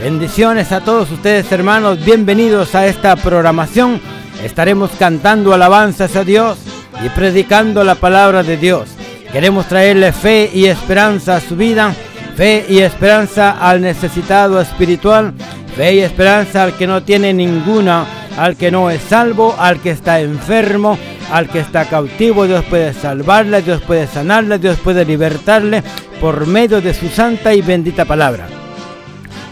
Bendiciones a todos ustedes hermanos, bienvenidos a esta programación. Estaremos cantando alabanzas a Dios y predicando la palabra de Dios. Queremos traerle fe y esperanza a su vida, fe y esperanza al necesitado espiritual, fe y esperanza al que no tiene ninguna al que no es salvo, al que está enfermo, al que está cautivo, Dios puede salvarle, Dios puede sanarle, Dios puede libertarle por medio de su santa y bendita palabra.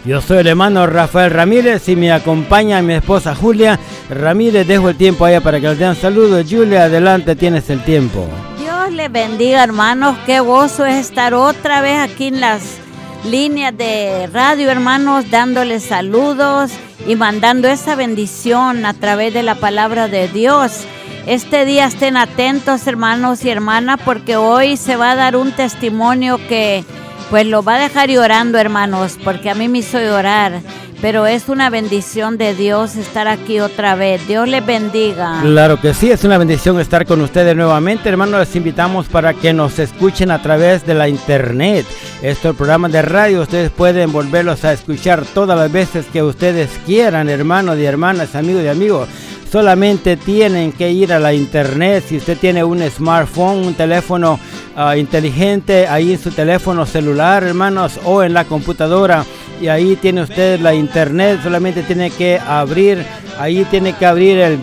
Yo soy el hermano Rafael Ramírez y me acompaña mi esposa Julia Ramírez. Dejo el tiempo allá para que le den saludos. Julia, adelante, tienes el tiempo. Dios le bendiga, hermanos. Qué gozo es estar otra vez aquí en las líneas de radio, hermanos, dándoles saludos y mandando esa bendición a través de la palabra de Dios. Este día estén atentos, hermanos y hermanas, porque hoy se va a dar un testimonio que pues lo va a dejar llorando, hermanos, porque a mí me hizo llorar pero es una bendición de Dios estar aquí otra vez. Dios les bendiga. Claro que sí, es una bendición estar con ustedes nuevamente, hermanos. Les invitamos para que nos escuchen a través de la internet. Este programa de radio, ustedes pueden volverlos a escuchar todas las veces que ustedes quieran, hermanos y hermanas, amigos y amigos solamente tienen que ir a la internet. Si usted tiene un smartphone, un teléfono ah, inteligente, ahí en su teléfono celular, hermanos, o en la computadora, y ahí tiene usted la internet, solamente tiene que abrir, ahí tiene que abrir el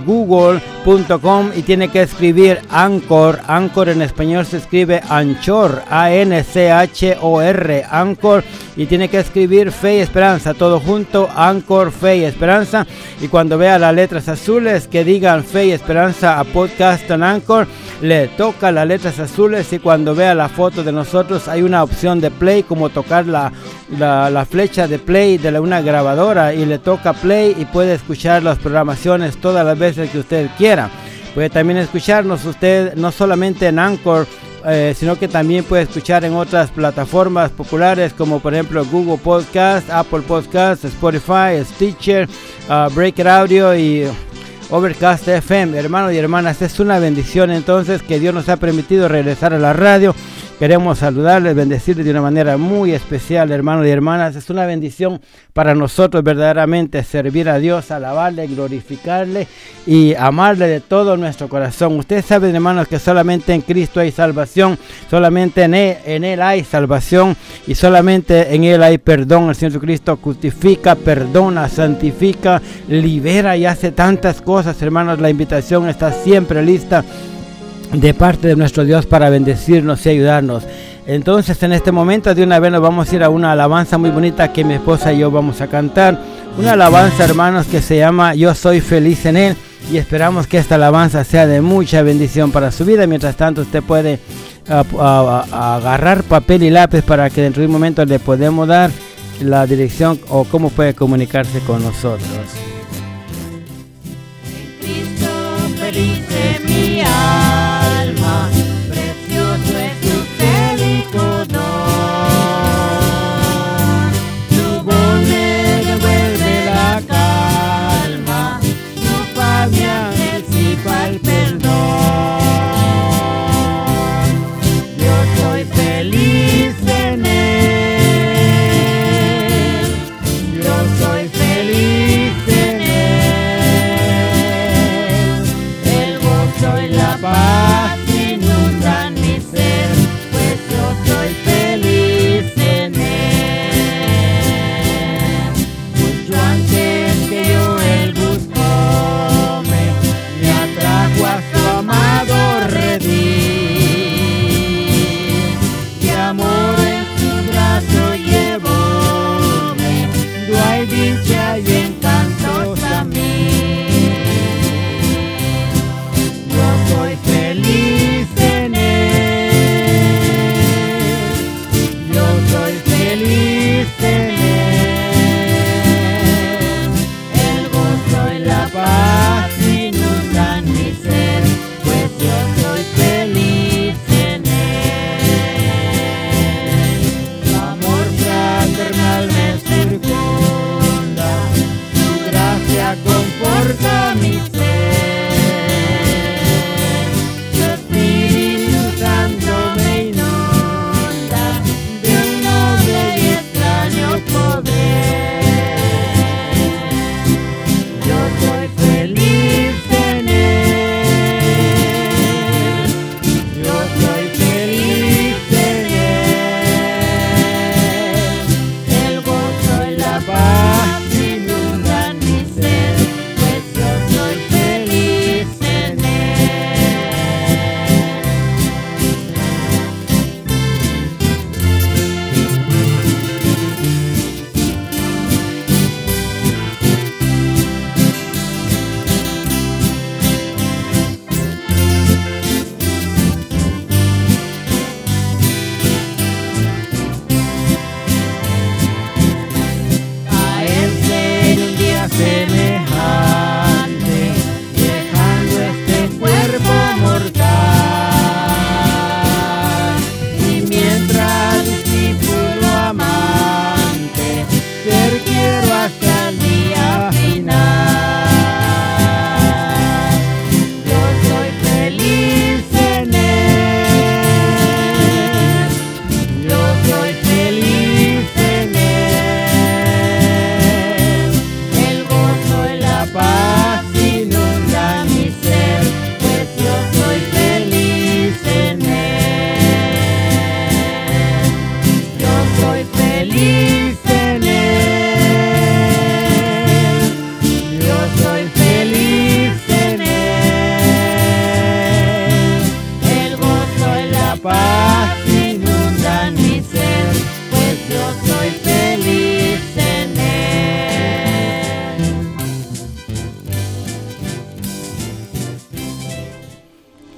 google.com y tiene que escribir Anchor, Anchor en español se escribe Anchor, A-N-C-H-O-R, Anchor, y tiene que escribir Fe y Esperanza, todo junto, Anchor, Fe y Esperanza, y cuando vea las letras azules que digan Fe y Esperanza a Podcast en Anchor, le toca las letras azules. Y cuando vea la foto de nosotros hay una opción de play como tocar la, la, flecha de play de una grabadora. Y le toca play y puede escuchar las programaciones todas las veces que usted quiera. Puede también escucharnos usted no solamente en Anchor, eh, sino que también puede escuchar en otras plataformas populares como por ejemplo Google Podcast, Apple Podcast, Spotify, Stitcher, uh, Breaker Audio y Overcast FM. Hermanos y hermanas, es una bendición entonces que Dios nos ha permitido regresar a la radio Queremos saludarles, bendecirles de una manera muy especial, hermanos y hermanas. Es una bendición para nosotros verdaderamente servir a Dios, alabarle, glorificarle y amarle de todo nuestro corazón. Ustedes saben, hermanos, que solamente en Cristo hay salvación, solamente en Él, en él hay salvación y solamente en Él hay perdón. El Señor Cristo justifica, perdona, santifica, libera y hace tantas cosas, hermanos. La invitación está siempre lista de parte de nuestro Dios para bendecirnos y ayudarnos. Entonces en este momento de una vez nos vamos a ir a una alabanza muy bonita que mi esposa y yo vamos a cantar. Una alabanza hermanos que se llama Yo soy feliz en Él y esperamos que esta alabanza sea de mucha bendición para su vida. Mientras tanto usted puede agarrar papel y lápiz para que dentro de un momento le podemos dar la dirección o cómo puede comunicarse con nosotros.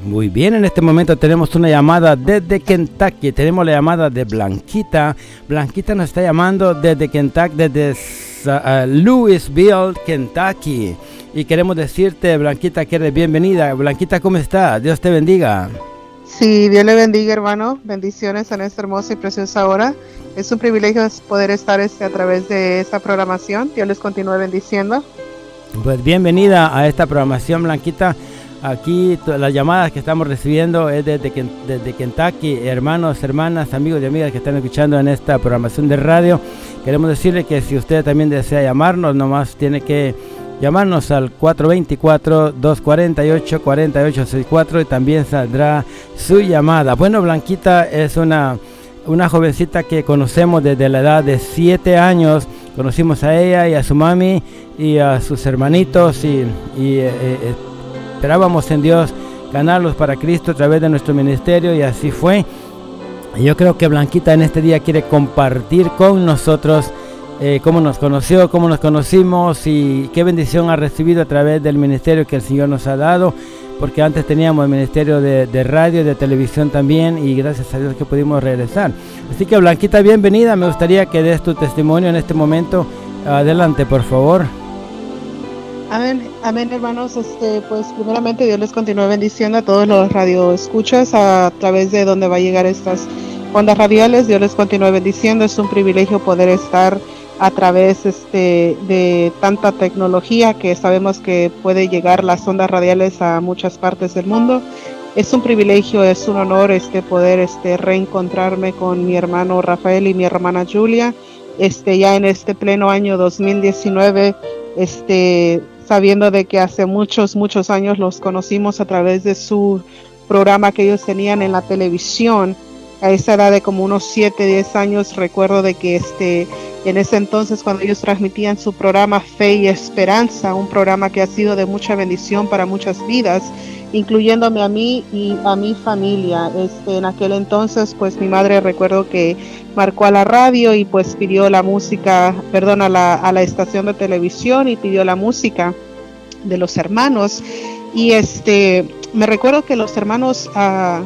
Muy bien, en este momento tenemos una llamada desde Kentucky. Tenemos la llamada de Blanquita. Blanquita nos está llamando desde Kentucky, desde uh, Louisville, Kentucky. Y queremos decirte, Blanquita, que eres bienvenida. Blanquita, ¿cómo estás? Dios te bendiga. Sí, Dios le bendiga, hermano. Bendiciones en esta hermosa y preciosa hora. Es un privilegio poder estar este, a través de esta programación. Dios les continúe bendiciendo. Pues bienvenida a esta programación, Blanquita. Aquí las llamadas que estamos recibiendo es desde, desde Kentucky, hermanos, hermanas, amigos y amigas que están escuchando en esta programación de radio. Queremos decirle que si usted también desea llamarnos, nomás tiene que llamarnos al 424-248-4864 y también saldrá su llamada. Bueno, Blanquita es una, una jovencita que conocemos desde la edad de 7 años. Conocimos a ella y a su mami y a sus hermanitos y, eh, eh, esperábamos en Dios ganarlos para Cristo a través de nuestro ministerio y así fue. Yo creo que Blanquita en este día quiere compartir con nosotros eh, cómo nos conoció, cómo nos conocimos y qué bendición ha recibido a través del ministerio que el Señor nos ha dado, porque antes teníamos el ministerio de, de radio, de televisión también y gracias a Dios que pudimos regresar. Así que Blanquita, bienvenida, me gustaría que des tu testimonio en este momento. Adelante, por favor. Amén, amén hermanos. Este, pues primeramente Dios les continúe bendiciendo a todos los radioescuchas a través de donde va a llegar estas ondas radiales. Dios les continúe bendiciendo. Es un privilegio poder estar a través este, de tanta tecnología que sabemos que puede llegar las ondas radiales a muchas partes del mundo. Es un privilegio, es un honor este poder este reencontrarme con mi hermano Rafael y mi hermana Julia. Este ya en este pleno año 2019 este sabiendo de que hace muchos, muchos años los conocimos a través de su programa que ellos tenían en la televisión. A esa edad de como unos 7, 10 años, recuerdo de que este, en ese entonces cuando ellos transmitían su programa Fe y Esperanza, un programa que ha sido de mucha bendición para muchas vidas, incluyéndome a mí y a mi familia. Este, en aquel entonces, pues mi madre recuerdo que marcó a la radio y pues pidió la música, perdón, a la, a la estación de televisión y pidió la música de los hermanos. Y este, me recuerdo que los hermanos ah,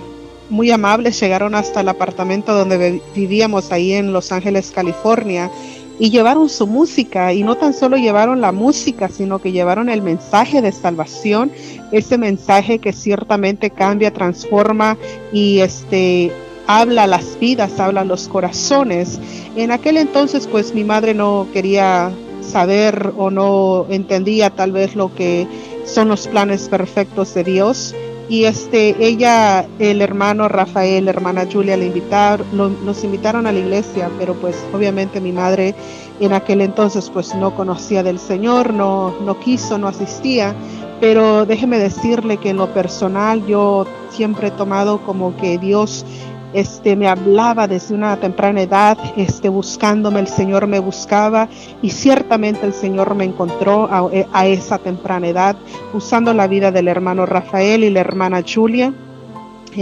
muy amables llegaron hasta el apartamento donde vivíamos ahí en Los Ángeles, California y llevaron su música y no tan solo llevaron la música, sino que llevaron el mensaje de salvación, ese mensaje que ciertamente cambia, transforma y este habla las vidas, habla los corazones. En aquel entonces pues mi madre no quería saber o no entendía tal vez lo que son los planes perfectos de Dios. Y este, ella, el hermano Rafael, la hermana Julia, le invitaron, nos invitaron a la iglesia, pero pues obviamente mi madre en aquel entonces pues no conocía del Señor, no, no quiso, no asistía. Pero déjeme decirle que en lo personal yo siempre he tomado como que Dios este, me hablaba desde una temprana edad, este, buscándome, el Señor me buscaba y ciertamente el Señor me encontró a, a esa temprana edad, usando la vida del hermano Rafael y la hermana Julia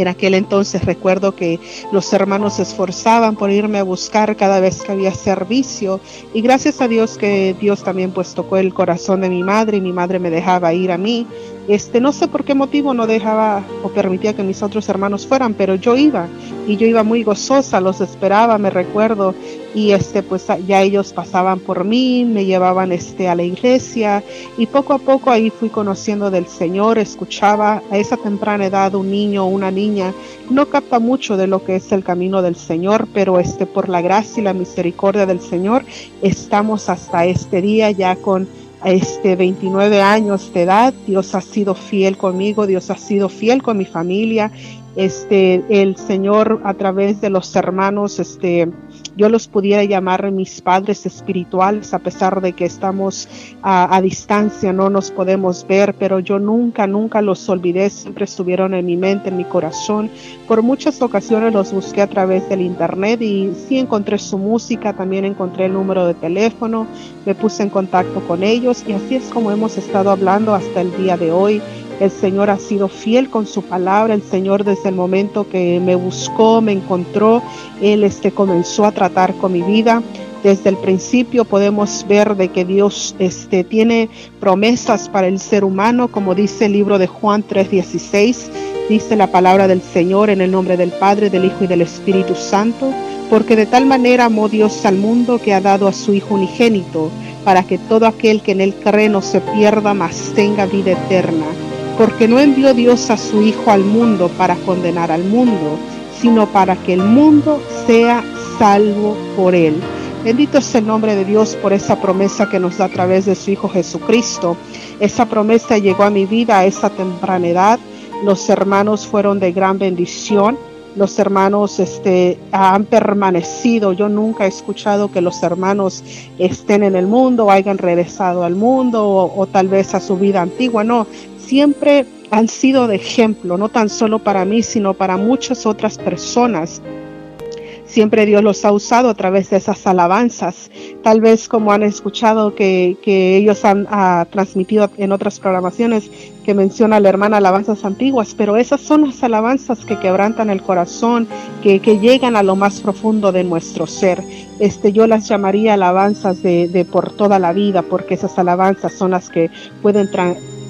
en aquel entonces recuerdo que los hermanos se esforzaban por irme a buscar cada vez que había servicio y gracias a Dios que Dios también pues tocó el corazón de mi madre y mi madre me dejaba ir a mí. Este, no sé por qué motivo no dejaba o permitía que mis otros hermanos fueran, pero yo iba y yo iba muy gozosa, los esperaba, me recuerdo, y este pues ya ellos pasaban por mí, me llevaban este a la iglesia y poco a poco ahí fui conociendo del Señor, escuchaba a esa temprana edad un niño o una niña no capta mucho de lo que es el camino del Señor, pero este por la gracia y la misericordia del Señor estamos hasta este día ya con este 29 años de edad, Dios ha sido fiel conmigo, Dios ha sido fiel con mi familia. Este el Señor a través de los hermanos este yo los pudiera llamar mis padres espirituales, a pesar de que estamos a, distancia, no nos podemos ver, pero yo nunca, nunca los olvidé, siempre estuvieron en mi mente, en mi corazón. Por muchas ocasiones los busqué a través del internet y sí encontré su música, también encontré el número de teléfono, me puse en contacto con ellos y así es como hemos estado hablando hasta el día de hoy. El Señor ha sido fiel con su palabra. El Señor desde el momento que me buscó, me encontró, Él este, comenzó a tratar con mi vida. Desde el principio podemos ver de que Dios este, tiene promesas para el ser humano, como dice el libro de Juan 3:16 Dice la palabra del Señor en el nombre del Padre, del Hijo y del Espíritu Santo, porque de tal manera amó Dios al mundo que ha dado a su Hijo unigénito, para que todo aquel que en él cree no se pierda, mas tenga vida eterna. Porque no envió Dios a su Hijo al mundo para condenar al mundo, sino para que el mundo sea salvo por él. Bendito es el nombre de Dios por esa promesa que nos da a través de su Hijo Jesucristo. Esa promesa llegó a mi vida a esa temprana edad. Los hermanos fueron de gran bendición. Los hermanos este, han permanecido. Yo nunca he escuchado que los hermanos estén en el mundo, hayan regresado al mundo o, o tal vez a su vida antigua. No, siempre han sido de ejemplo, no tan solo para mí, sino para muchas otras personas Siempre Dios los ha usado a través de esas alabanzas. Tal vez como han escuchado que, ellos han transmitido en otras programaciones que menciona la hermana alabanzas antiguas, pero esas son las alabanzas que quebrantan el corazón, que, llegan a lo más profundo de nuestro ser. Este, yo las llamaría alabanzas de, de por toda la vida, porque esas alabanzas son las que pueden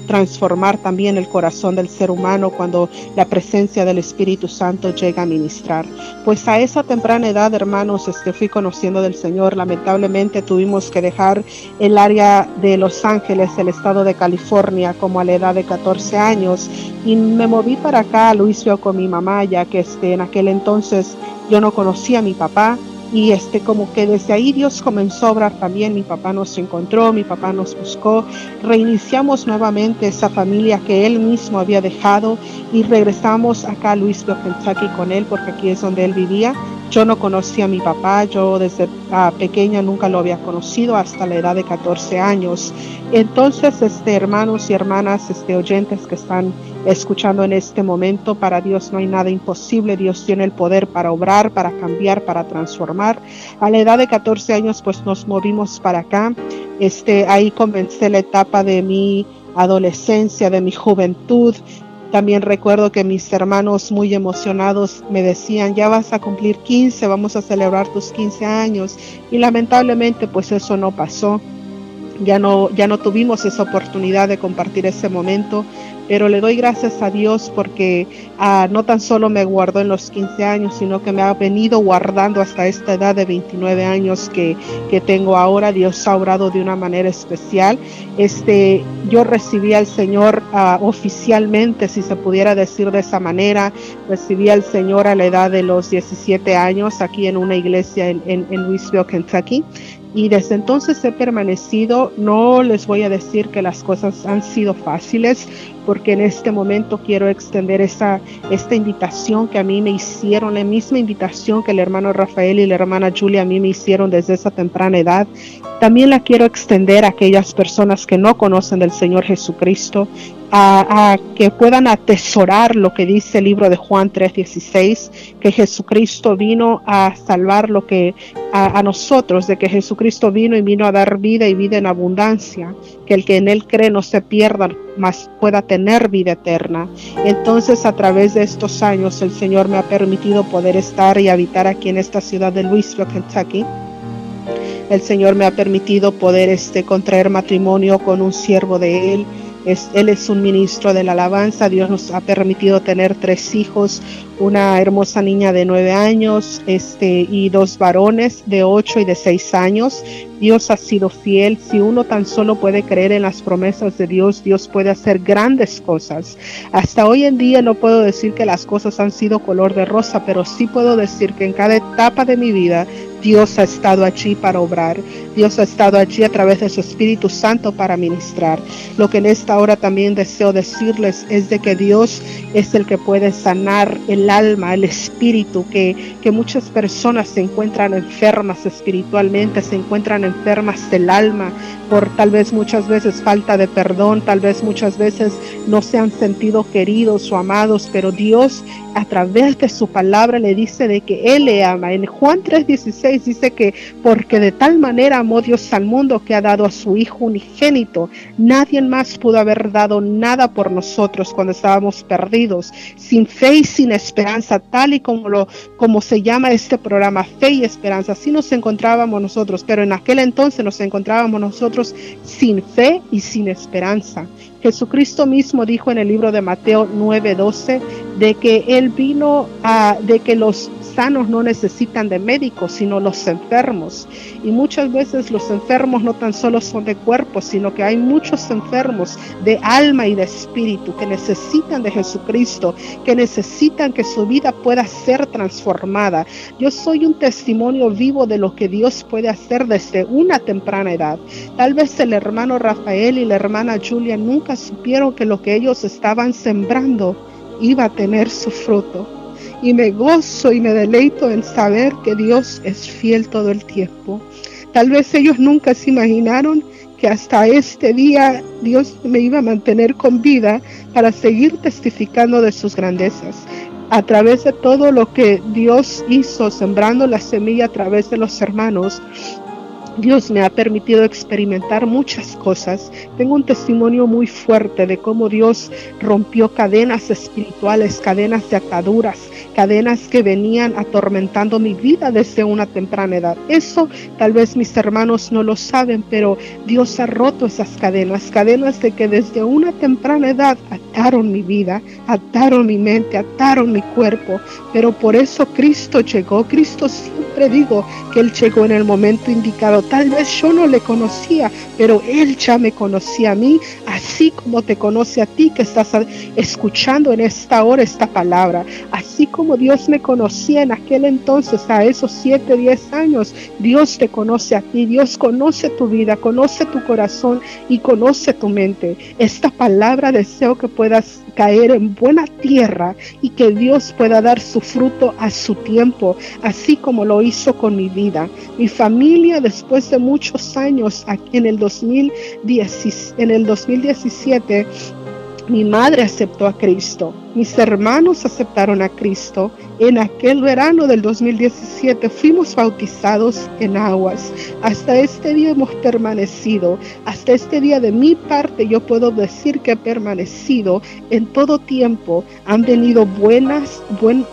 transformar también el corazón del ser humano cuando la presencia del Espíritu Santo llega a ministrar. Pues a esa temprana edad, hermanos, este, fui conociendo del Señor. Lamentablemente tuvimos que dejar el área de Los Ángeles, el estado de California, como a la edad de 14 años. Y me moví para acá a Luisville con mi mamá, ya que este, en aquel entonces yo no conocía a mi papá y este como que desde ahí Dios comenzó a obrar también. Mi papá nos encontró mi papá nos buscó. Reiniciamos nuevamente esa familia que él mismo había dejado y regresamos acá a Louisville Kentucky con él porque aquí es donde él vivía. Yo no conocía a mi papá, yo desde pequeña nunca lo había conocido hasta la edad de 14 años. Entonces, este, hermanos y hermanas, este, oyentes que están escuchando en este momento, para Dios no hay nada imposible, Dios tiene el poder para obrar, para cambiar, para transformar. A la edad de 14 años, pues nos movimos para acá. Este, ahí comencé la etapa de mi adolescencia, de mi juventud, también recuerdo que mis hermanos muy emocionados me decían, ya vas a cumplir 15, vamos a celebrar tus 15 años. Y lamentablemente pues eso no pasó. Ya no, ya no tuvimos esa oportunidad de compartir ese momento, pero le doy gracias a Dios porque ah, no tan solo me guardó en los 15 años, sino que me ha venido guardando hasta esta edad de 29 años que, que tengo ahora. Dios ha obrado de una manera especial. Este, yo recibí al Señor ah, oficialmente, si se pudiera decir de esa manera, recibí al Señor a la edad de los 17 años aquí en una iglesia en, en, en Louisville, Kentucky y desde entonces he permanecido. No les voy a decir que las cosas han sido fáciles, porque en este momento quiero extender esa, esta invitación que a mí me hicieron, la misma invitación que el hermano Rafael y la hermana Julia a mí me hicieron desde esa temprana edad. También la quiero extender a aquellas personas que no conocen del Señor Jesucristo a, que puedan atesorar lo que dice el libro de Juan 3:16, que Jesucristo vino a salvar lo que a, nosotros, de que Jesucristo vino y vino a dar vida y vida en abundancia, que el que en él cree no se pierda, mas pueda tener vida eterna. Entonces, a través de estos años, el Señor me ha permitido poder estar y habitar aquí en esta ciudad de Louisville, Kentucky. El Señor me ha permitido poder este, contraer matrimonio con un siervo de Él él es un ministro de la alabanza. Dios nos ha permitido tener tres hijos, una hermosa niña de nueve años este, y dos varones de ocho y de seis años. Dios ha sido fiel. Si uno tan solo puede creer en las promesas de Dios, Dios puede hacer grandes cosas. Hasta hoy en día no puedo decir que las cosas han sido color de rosa, pero sí puedo decir que en cada etapa de mi vida Dios ha estado allí para obrar. Dios ha estado allí a través de su Espíritu Santo para ministrar. Lo que en esta hora también deseo decirles es de que Dios es el que puede sanar el alma, el espíritu, que, que muchas personas se encuentran enfermas espiritualmente, se encuentran enfermas del alma por tal vez muchas veces falta de perdón, tal vez muchas veces no se han sentido queridos o amados, pero Dios a través de su palabra le dice de que Él le ama. En Juan 3:16 dice que porque de tal manera amó Dios al mundo que ha dado a su Hijo unigénito. Nadie más pudo haber dado nada por nosotros cuando estábamos perdidos, sin fe y sin esperanza, tal y como, lo, como se llama este programa, fe y esperanza. Así nos encontrábamos nosotros, pero en aquel entonces nos encontrábamos nosotros sin fe y sin esperanza. Jesucristo mismo dijo en el libro de Mateo 9:12 de que Él vino a, de que los sanos no necesitan de médicos, sino los enfermos. Y muchas veces los enfermos no tan solo son de cuerpo, sino que hay muchos enfermos de alma y de espíritu que necesitan de Jesucristo, que necesitan que su vida pueda ser transformada. Yo soy un testimonio vivo de lo que Dios puede hacer desde una temprana edad. Tal vez el hermano Rafael y la hermana Julia nunca supieron que lo que ellos estaban sembrando iba a tener su fruto y me gozo y me deleito en saber que Dios es fiel todo el tiempo. Tal vez ellos nunca se imaginaron que hasta este día Dios me iba a mantener con vida para seguir testificando de sus grandezas. A través de todo lo que Dios hizo, sembrando la semilla a través de los hermanos, Dios me ha permitido experimentar muchas cosas. Tengo un testimonio muy fuerte de cómo Dios rompió cadenas espirituales, cadenas de ataduras, cadenas que venían atormentando mi vida desde una temprana edad. Eso tal vez mis hermanos no lo saben, pero Dios ha roto esas cadenas, cadenas de que desde una temprana edad ataron mi vida, ataron mi mente, ataron mi cuerpo. Pero por eso Cristo llegó. Cristo siempre digo que Él llegó en el momento indicado. Tal vez yo no le conocía, pero Él ya me conocía a mí, así como te conoce a ti que estás escuchando en esta hora esta palabra. Así como Dios me conocía en aquel entonces, a esos 7, 10 años, Dios te conoce a ti, Dios conoce tu vida, conoce tu corazón y conoce tu mente. Esta palabra deseo que puedas caer en buena tierra y que Dios pueda dar su fruto a su tiempo, así como lo hizo con mi vida. Mi familia después de muchos años en el 2010, en el 2017 mi madre aceptó a Cristo, mis hermanos aceptaron a Cristo. En aquel verano del 2017 fuimos bautizados en aguas. Hasta este día hemos permanecido. Hasta este día de mi parte yo puedo decir que he permanecido en todo tiempo. Han venido buenas,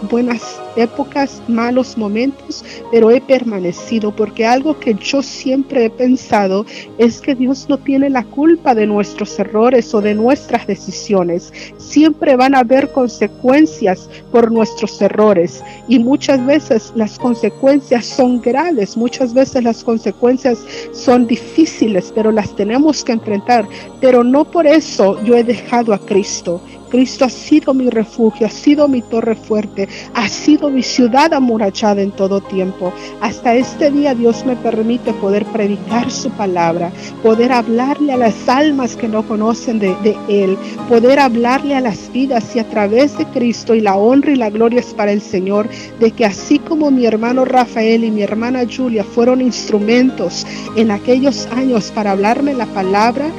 buenas épocas, malos momentos, pero he permanecido porque algo que yo siempre he pensado es que Dios no tiene la culpa de nuestros errores o de nuestras decisiones. Siempre van a haber consecuencias por nuestros errores y muchas veces las consecuencias son graves, muchas veces las consecuencias son difíciles, pero las tenemos que enfrentar. Pero no por eso yo he dejado a Cristo. Cristo ha sido mi refugio, ha sido mi torre fuerte, ha sido mi ciudad amurallada en todo tiempo. Hasta este día Dios me permite poder predicar su palabra, poder hablarle a las almas que no conocen de, Él, poder hablarle a las vidas y a través de Cristo y la honra y la gloria es para el Señor, de que así como mi hermano Rafael y mi hermana Julia fueron instrumentos en aquellos años para hablarme la palabra,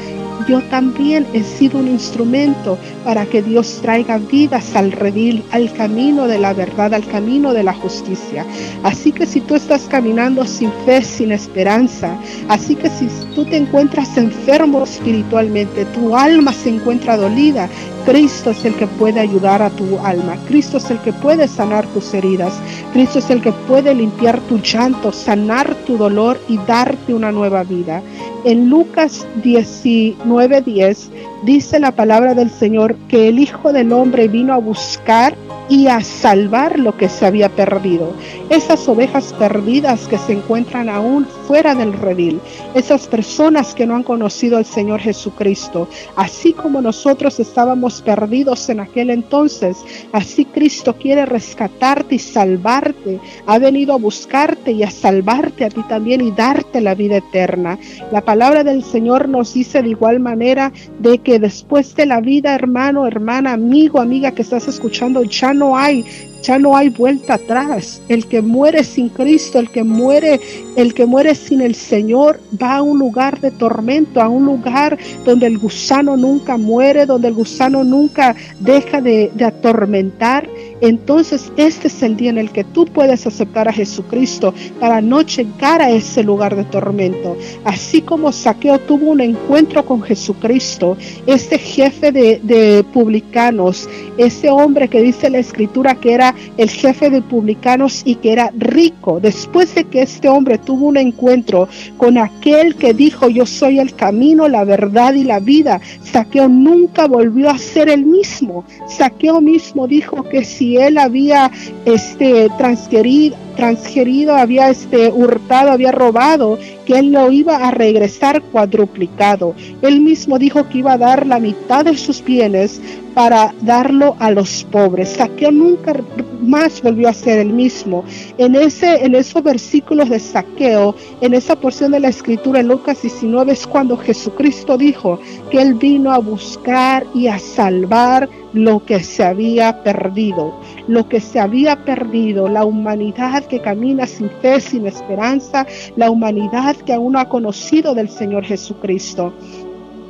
yo también he sido un instrumento para que Dios traiga vidas al redil, al camino de la verdad, al camino de la justicia. Así que si tú estás caminando sin fe, sin esperanza, así que si tú te encuentras enfermo espiritualmente, tu alma se encuentra dolida, Cristo es el que puede ayudar a tu alma. Cristo es el que puede sanar tus heridas. Cristo es el que puede limpiar tu llanto, sanar tu dolor y darte una nueva vida. En Lucas 19:10 dice la palabra del Señor que el Hijo del Hombre vino a buscar y a salvar lo que se había perdido. Esas ovejas perdidas que se encuentran aún fuera del redil, esas personas que no han conocido al Señor Jesucristo, así como nosotros estábamos perdidos en aquel entonces, así Cristo quiere rescatarte y salvarte, ha venido a buscarte y a salvarte a ti también y darte la vida eterna. La palabra del Señor nos dice de igual manera de que después de la vida, hermano, hermana, amigo, amiga que estás escuchando, ya no hay ya no hay vuelta atrás. El que muere sin Cristo, el que muere, el que muere sin el Señor, va a un lugar de tormento, a un lugar donde el gusano nunca muere, donde el gusano nunca deja de, atormentar. Entonces este es el día en el que tú puedes aceptar a Jesucristo para no llegar a ese lugar de tormento. Así como Saqueo tuvo un encuentro con Jesucristo, este jefe de publicanos, ese hombre que dice la escritura que era el jefe de publicanos y que era rico. Después de que este hombre tuvo un encuentro con aquel que dijo yo soy el camino, la verdad y la vida, Saqueo nunca volvió a ser el mismo. Saqueo mismo dijo que si él había este transgerido, transgerido, había este hurtado, había robado, que él lo iba a regresar cuadruplicado. Él mismo dijo que iba a dar la mitad de sus bienes para darlo a los pobres. Saqueo nunca más volvió a ser el mismo. En, ese, en esos versículos de saqueo, en esa porción de la escritura en Lucas 19 es cuando Jesucristo dijo que él vino a buscar y a salvar lo que se había perdido, lo que se había perdido, la humanidad que camina sin fe, sin esperanza, la humanidad que aún no ha conocido del Señor Jesucristo.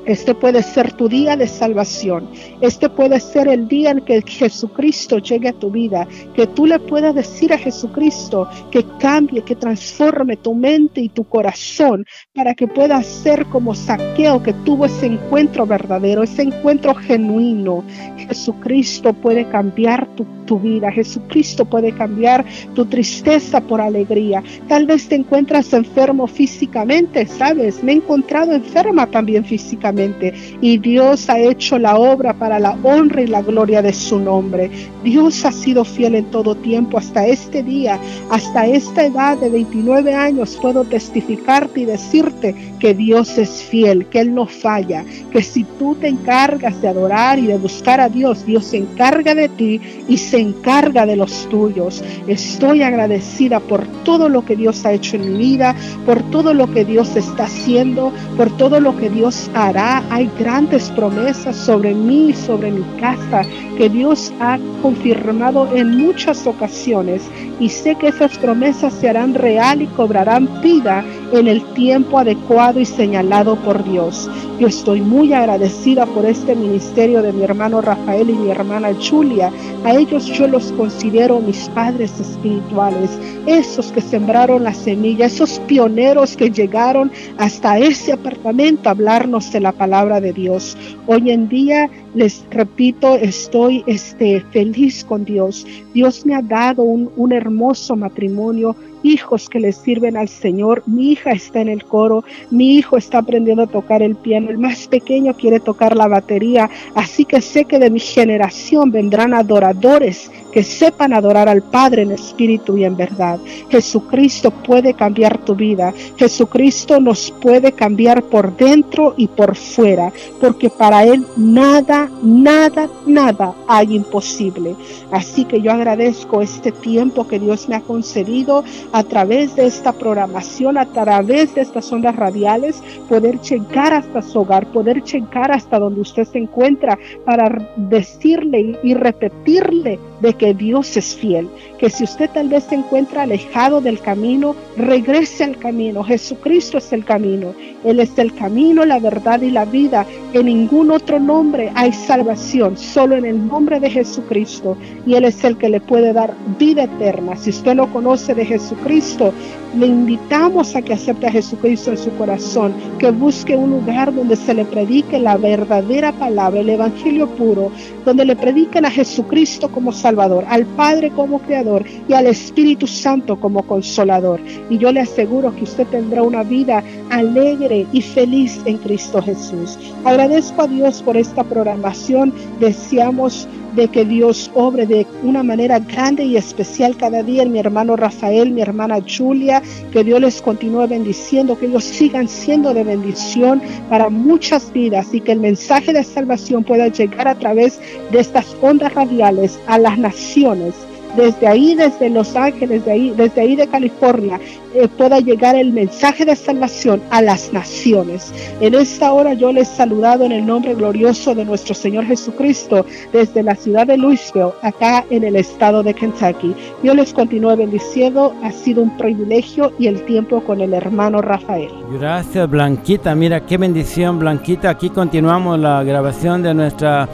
Este puede ser tu día de salvación. Este puede ser el día en que Jesucristo llegue a tu vida. Que tú le puedas decir a Jesucristo que cambie, que transforme tu mente y tu corazón para que puedas ser como saqueo que tuvo ese encuentro verdadero, ese encuentro genuino. Jesucristo puede cambiar tu, tu vida. Jesucristo puede cambiar tu tristeza por alegría. Tal vez te encuentras enfermo físicamente, ¿sabes? Me he encontrado enferma también físicamente y Dios ha hecho la obra para la honra y la gloria de su nombre. Dios ha sido fiel en todo tiempo hasta este día, hasta esta edad de 29 años puedo testificarte y decirte que Dios es fiel, que Él no falla, que si tú te encargas de adorar y de buscar a Dios, Dios se encarga de ti y se encarga de los tuyos. Estoy agradecida por todo lo que Dios ha hecho en mi vida, por todo lo que Dios está haciendo, por todo lo que Dios hará hay grandes promesas sobre mí, sobre mi casa, que Dios ha confirmado en muchas ocasiones y sé que esas promesas se harán real y cobrarán vida en el tiempo adecuado y señalado por Dios. Yo estoy muy agradecida por este ministerio de mi hermano Rafael y mi hermana Julia. A ellos yo los considero mis padres espirituales, esos que sembraron la semilla, esos pioneros que llegaron hasta ese apartamento a hablarnos de la palabra de Dios. Hoy en día les repito, estoy este, feliz con Dios. Dios me ha dado un, un hermoso matrimonio hijos que le sirven al Señor. Mi hija está en el coro, mi hijo está aprendiendo a tocar el piano, el más pequeño quiere tocar la batería, así que sé que de mi generación vendrán adoradores que sepan adorar al Padre en espíritu y en verdad. Jesucristo puede cambiar tu vida. Jesucristo nos puede cambiar por dentro y por fuera, porque para Él nada, nada, nada hay imposible. Así que yo agradezco este tiempo que Dios me ha concedido a través de esta programación, a través de estas ondas radiales, poder llegar hasta su hogar, poder llegar hasta donde usted se encuentra para decirle y repetirle de que Dios es fiel, que si usted tal vez se encuentra alejado del camino, regrese al camino. Jesucristo es el camino. Él es el camino, la verdad y la vida. En ningún otro nombre hay salvación, solo en el nombre de Jesucristo. Y Él es el que le puede dar vida eterna. Si usted lo conoce de Jesucristo, le invitamos a que acepte a Jesucristo en su corazón, que busque un lugar donde se le predique la verdadera palabra, el Evangelio puro, donde le prediquen a Jesucristo como Salvador, al Padre como Creador y al Espíritu Santo como Consolador. Y yo le aseguro que usted tendrá una vida alegre y feliz en Cristo Jesús. Agradezco a Dios por esta programación. Deseamos de que Dios obre de una manera grande y especial cada día. En mi hermano Rafael, mi hermana Julia, que Dios les continúe bendiciendo, que ellos sigan siendo de bendición para muchas vidas y que el mensaje de salvación pueda llegar a través de estas ondas radiales a las naciones desde ahí, desde Los Ángeles, de ahí, desde ahí de California, eh, pueda llegar el mensaje de salvación a las naciones. En esta hora yo les he saludado en el nombre glorioso de nuestro Señor Jesucristo desde la ciudad de Louisville, acá en el estado de Kentucky. Dios les continúe bendiciendo. Ha sido un privilegio y el tiempo con el hermano Rafael. Gracias, Blanquita. Mira qué bendición, Blanquita. Aquí continuamos la grabación de nuestra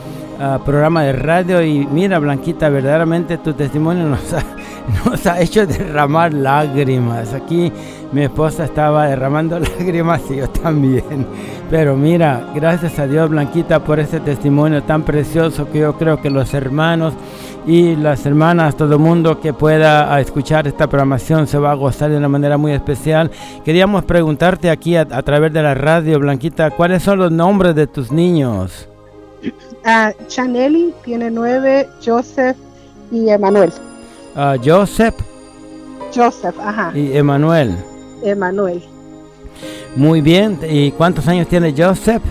programa de radio y mira Blanquita, verdaderamente tu testimonio nos ha, hecho derramar lágrimas. Aquí mi esposa estaba derramando lágrimas y yo también. Pero mira, gracias a Dios Blanquita por este testimonio tan precioso que yo creo que los hermanos y las hermanas, todo el mundo que pueda escuchar esta programación se va a gozar de una manera muy especial. Queríamos preguntarte aquí a, través de la radio, Blanquita, ¿cuáles son los nombres de tus niños? Uh, Chaneli tiene nueve, Joseph y Emanuel. Uh, Joseph. Joseph, ajá. Y Emanuel. Emanuel. Muy bien. ¿Y cuántos años tiene Joseph?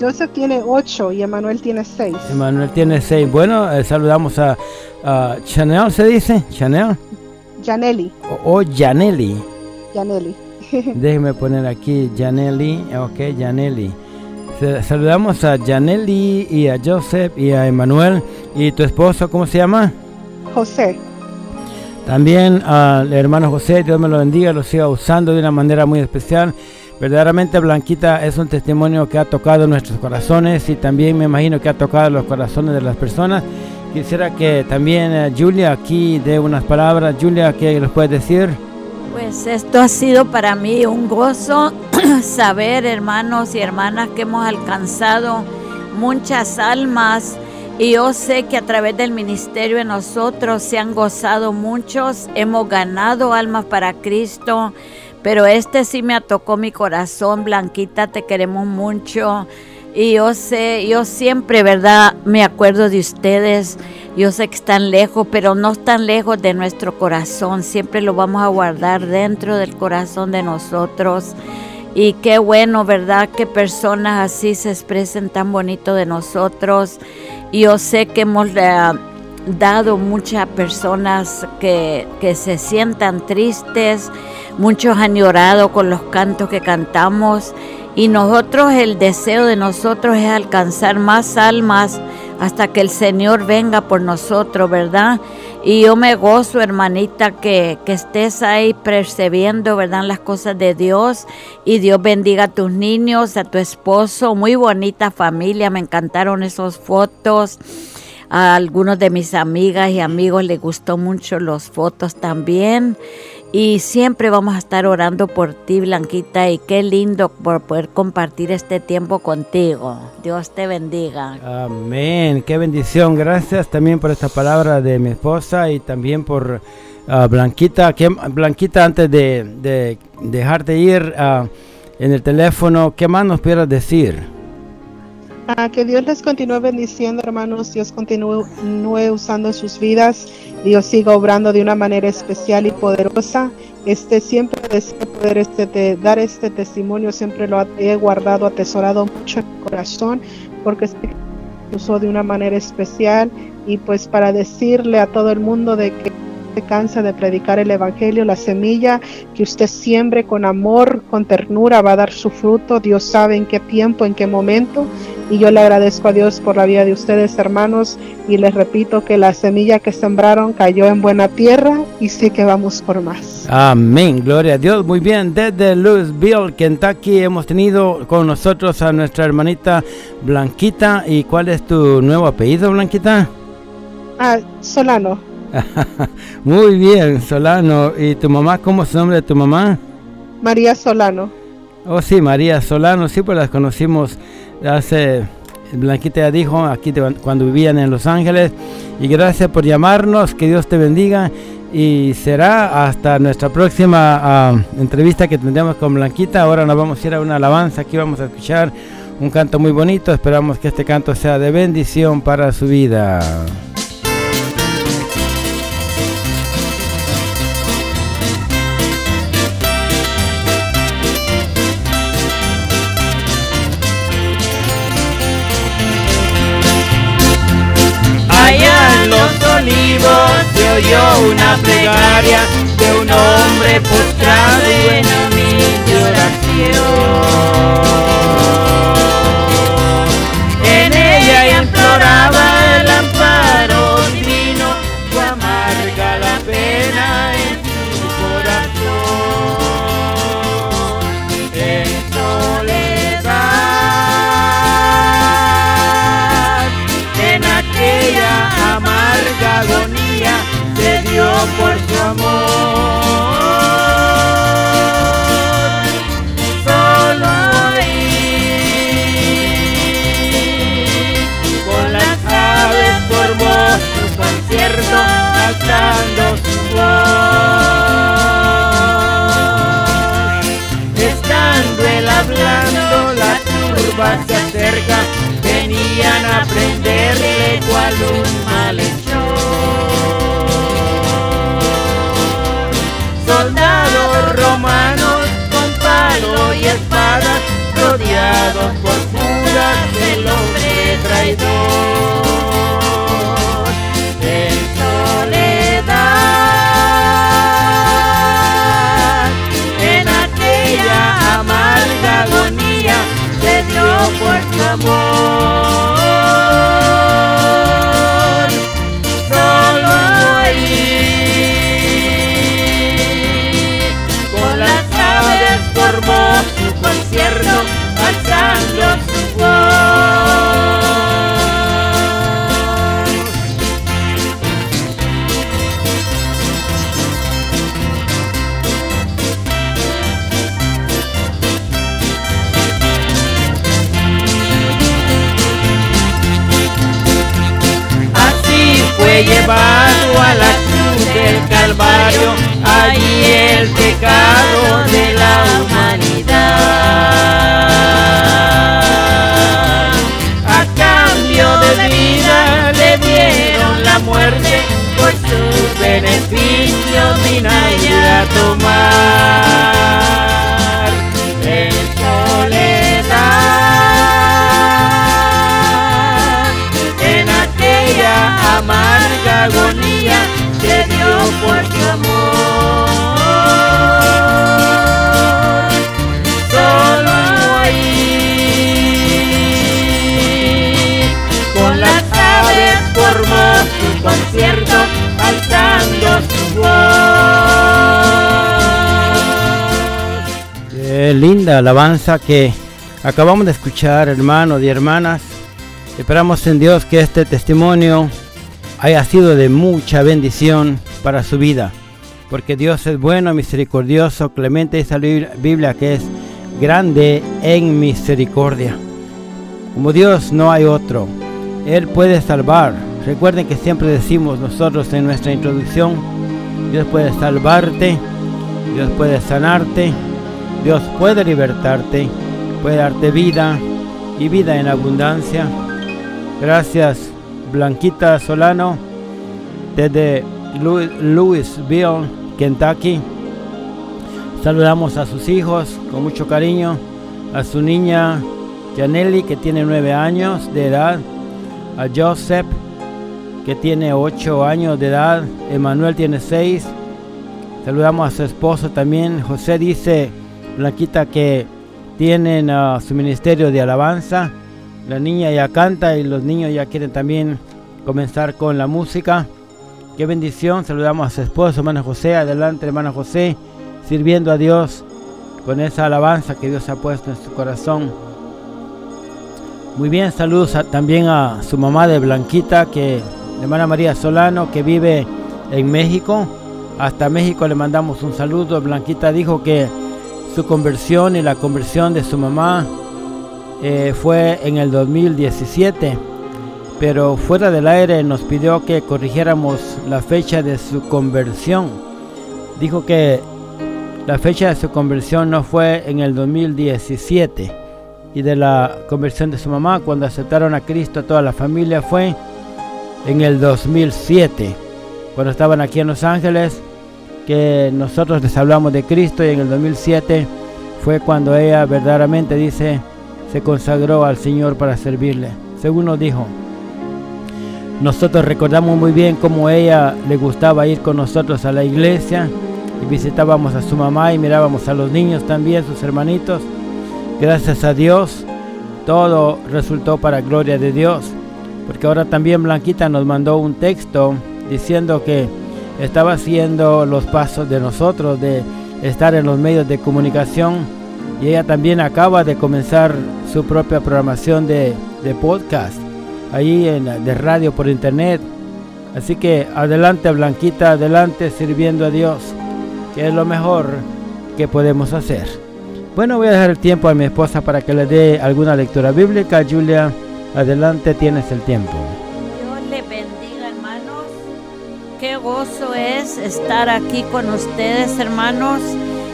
Joseph tiene ocho y Emanuel tiene seis. Emanuel tiene seis. Bueno, eh, saludamos a, Chanel, ¿se dice? Chanel. Janelli. O, o Janelli. Janelli. Déjeme poner aquí Janelli. Ok, Janelli. Saludamos a Janelli y a Joseph y a Emanuel. ¿Y tu esposo cómo se llama? José. También al hermano José, Dios me lo bendiga, lo siga usando de una manera muy especial. Verdaderamente Blanquita es un testimonio que ha tocado nuestros corazones y también me imagino que ha tocado los corazones de las personas. Quisiera que también eh, Julia aquí dé unas palabras. Julia, ¿qué les puede decir? Pues esto ha sido para mí un gozo saber, hermanos y hermanas, que hemos alcanzado muchas almas y yo sé que a través del ministerio de nosotros se han gozado muchos, hemos ganado almas para Cristo, pero este sí me tocó mi corazón, Blanquita, te queremos mucho. Y yo sé, yo siempre, ¿verdad? Me acuerdo de ustedes. Yo sé que están lejos, pero no están lejos de nuestro corazón. Siempre lo vamos a guardar dentro del corazón de nosotros. Y qué bueno, ¿verdad? Que personas así se expresen tan bonito de nosotros. Yo sé que hemos eh, dado muchas personas que, que se sientan tristes. Muchos han llorado con los cantos que cantamos. Y nosotros, el deseo de nosotros es alcanzar más almas hasta que el Señor venga por nosotros, ¿verdad? Y yo me gozo, hermanita, que, que estés ahí percibiendo, ¿verdad? Las cosas de Dios. Y Dios bendiga a tus niños, a tu esposo. Muy bonita familia, me encantaron esas fotos. A algunos de mis amigas y amigos les gustó mucho las fotos también. Y siempre vamos a estar orando por ti, Blanquita, y qué lindo por poder compartir este tiempo contigo. Dios te bendiga. Amén, qué bendición. Gracias también por esta palabra de mi esposa y también por ah, Blanquita. Que, Blanquita, antes de, de dejarte ir uh, en el teléfono, ¿qué más nos quieras decir? Ah, que Dios les continúe bendiciendo, hermanos. Dios continúe usando sus vidas. Dios siga obrando de una manera especial y poderosa. Este siempre deseo poder este, dar este testimonio. Siempre lo he guardado, atesorado mucho en mi corazón, porque se usó de una manera especial y pues para decirle a todo el mundo de que se cansa de predicar el Evangelio, la semilla que usted siembre con amor, con ternura, va a dar su fruto. Dios sabe en qué tiempo, en qué momento. Y yo le agradezco a Dios por la vida de ustedes, hermanos. Y les repito que la semilla que sembraron cayó en buena tierra y sí que vamos por más. Amén, gloria a Dios. Muy bien, desde Louisville, Kentucky, hemos tenido con nosotros a nuestra hermanita Blanquita. ¿Y cuál es tu nuevo apellido, Blanquita? Ah, Solano. Muy bien, Solano. ¿Y tu mamá? ¿Cómo es el nombre de tu mamá? María Solano. Oh, sí, María Solano. Sí, pues las conocimos hace... Blanquita ya dijo, aquí cuando vivían en Los Ángeles. Y gracias por llamarnos. Que Dios te bendiga. Y será hasta nuestra próxima ah, entrevista que tendremos con Blanquita. Ahora nos vamos a ir a una alabanza. Aquí vamos a escuchar un canto muy bonito. Esperamos que este canto sea de bendición para su vida. Oyó una plegaria de un hombre postrado en mi oración. En ella imploraba se acerca, venían a prenderle cual un malhechor. Soldados romanos con palo y espada, rodeados por Judas, el hombre traidor. Amor. Llevado a la cruz del Calvario, allí el pecado de la humanidad. A cambio de vida le dieron la muerte, por sus beneficios vino a tomar. Linda alabanza que acabamos de escuchar, hermanos y hermanas. Esperamos en Dios que este testimonio haya sido de mucha bendición para su vida. Porque Dios es bueno, misericordioso, clemente. Esa Biblia que es grande en misericordia. Como Dios no hay otro. Él puede salvar. Recuerden que siempre decimos nosotros en nuestra introducción, Dios puede salvarte, Dios puede sanarte, Dios puede libertarte, puede darte vida y vida en abundancia. Gracias Blanquita Solano desde Louis- Louisville, Kentucky. Saludamos a sus hijos con mucho cariño, a su niña Janelli que tiene nueve años de edad, a Joseph que tiene ocho años de edad, Emanuel tiene seis. Saludamos a su esposo también. José dice, Blanquita, que tienen ah, su ministerio de alabanza. La niña ya canta y los niños ya quieren también comenzar con la música. Qué bendición. Saludamos a su esposo, hermano José. Adelante, hermano José, sirviendo a Dios con esa alabanza que Dios ha puesto en su corazón. Muy bien, saludos a- también a su mamá de Blanquita, que hermana María Solano, que vive en México. Hasta México le mandamos un saludo. Blanquita dijo que su conversión y la conversión de su mamá eh, fue en el 2017, pero fuera del aire nos pidió que corrigiéramos la fecha de su conversión. Dijo que la fecha de su conversión no fue en el 2017 y de la conversión de su mamá cuando aceptaron a Cristo toda la familia fue en el 2007 cuando estaban aquí en Los Ángeles que nosotros les hablamos de Cristo y en el 2007 fue cuando ella verdaderamente dice se consagró al Señor para servirle según nos dijo nosotros recordamos muy bien cómo ella le gustaba ir con nosotros a la iglesia y visitábamos a su mamá y mirábamos a los niños también, sus hermanitos. Gracias a Dios, todo resultó para gloria de Dios. Porque ahora también Blanquita nos mandó un texto diciendo que estaba haciendo los pasos de nosotros, de estar en los medios de comunicación. Y ella también acaba de comenzar su propia programación de, de podcast, ahí en, de radio por internet. Así que adelante Blanquita, adelante sirviendo a Dios, que es lo mejor que podemos hacer. Bueno, voy a dejar el tiempo a mi esposa para que le dé alguna lectura bíblica. Julia, adelante tienes el tiempo. Es estar aquí con ustedes hermanos.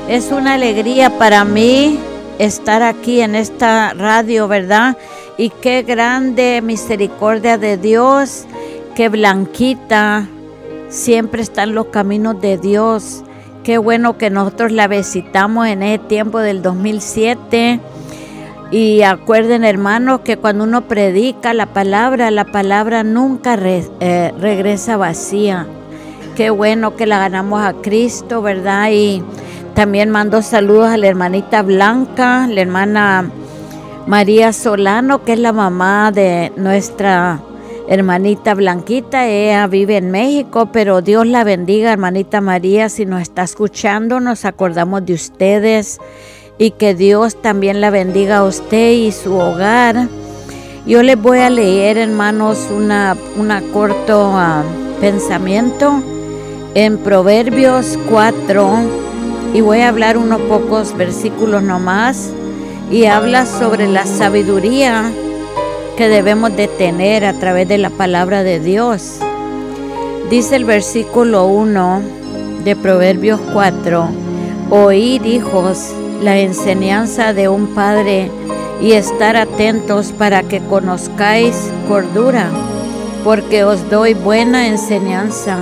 Es una alegría para mí estar aquí en esta radio, ¿verdad? Y qué grande misericordia de Dios, que Blanquita siempre está en los caminos de Dios. Qué bueno que nosotros la visitamos en ese tiempo del 2007. Y acuerden hermanos que cuando uno predica la palabra, la palabra nunca eh, regresa vacía. Qué bueno que la ganamos a Cristo, ¿verdad? Y también mando saludos a la hermanita Blanca, la hermana María Solano, que es la mamá de nuestra hermanita Blanquita. Ella vive en México, pero Dios la bendiga, hermanita María. Si nos está escuchando, nos acordamos de ustedes y que Dios también la bendiga a usted y su hogar. Yo les voy a leer, hermanos, una, una corto ah, pensamiento en Proverbios 4 y voy a hablar unos pocos versículos nomás y habla sobre la sabiduría que debemos de tener a través de la palabra de Dios. Dice el versículo 1 de Proverbios 4, oíd hijos la enseñanza de un padre y estar atentos para que conozcáis cordura, porque os doy buena enseñanza.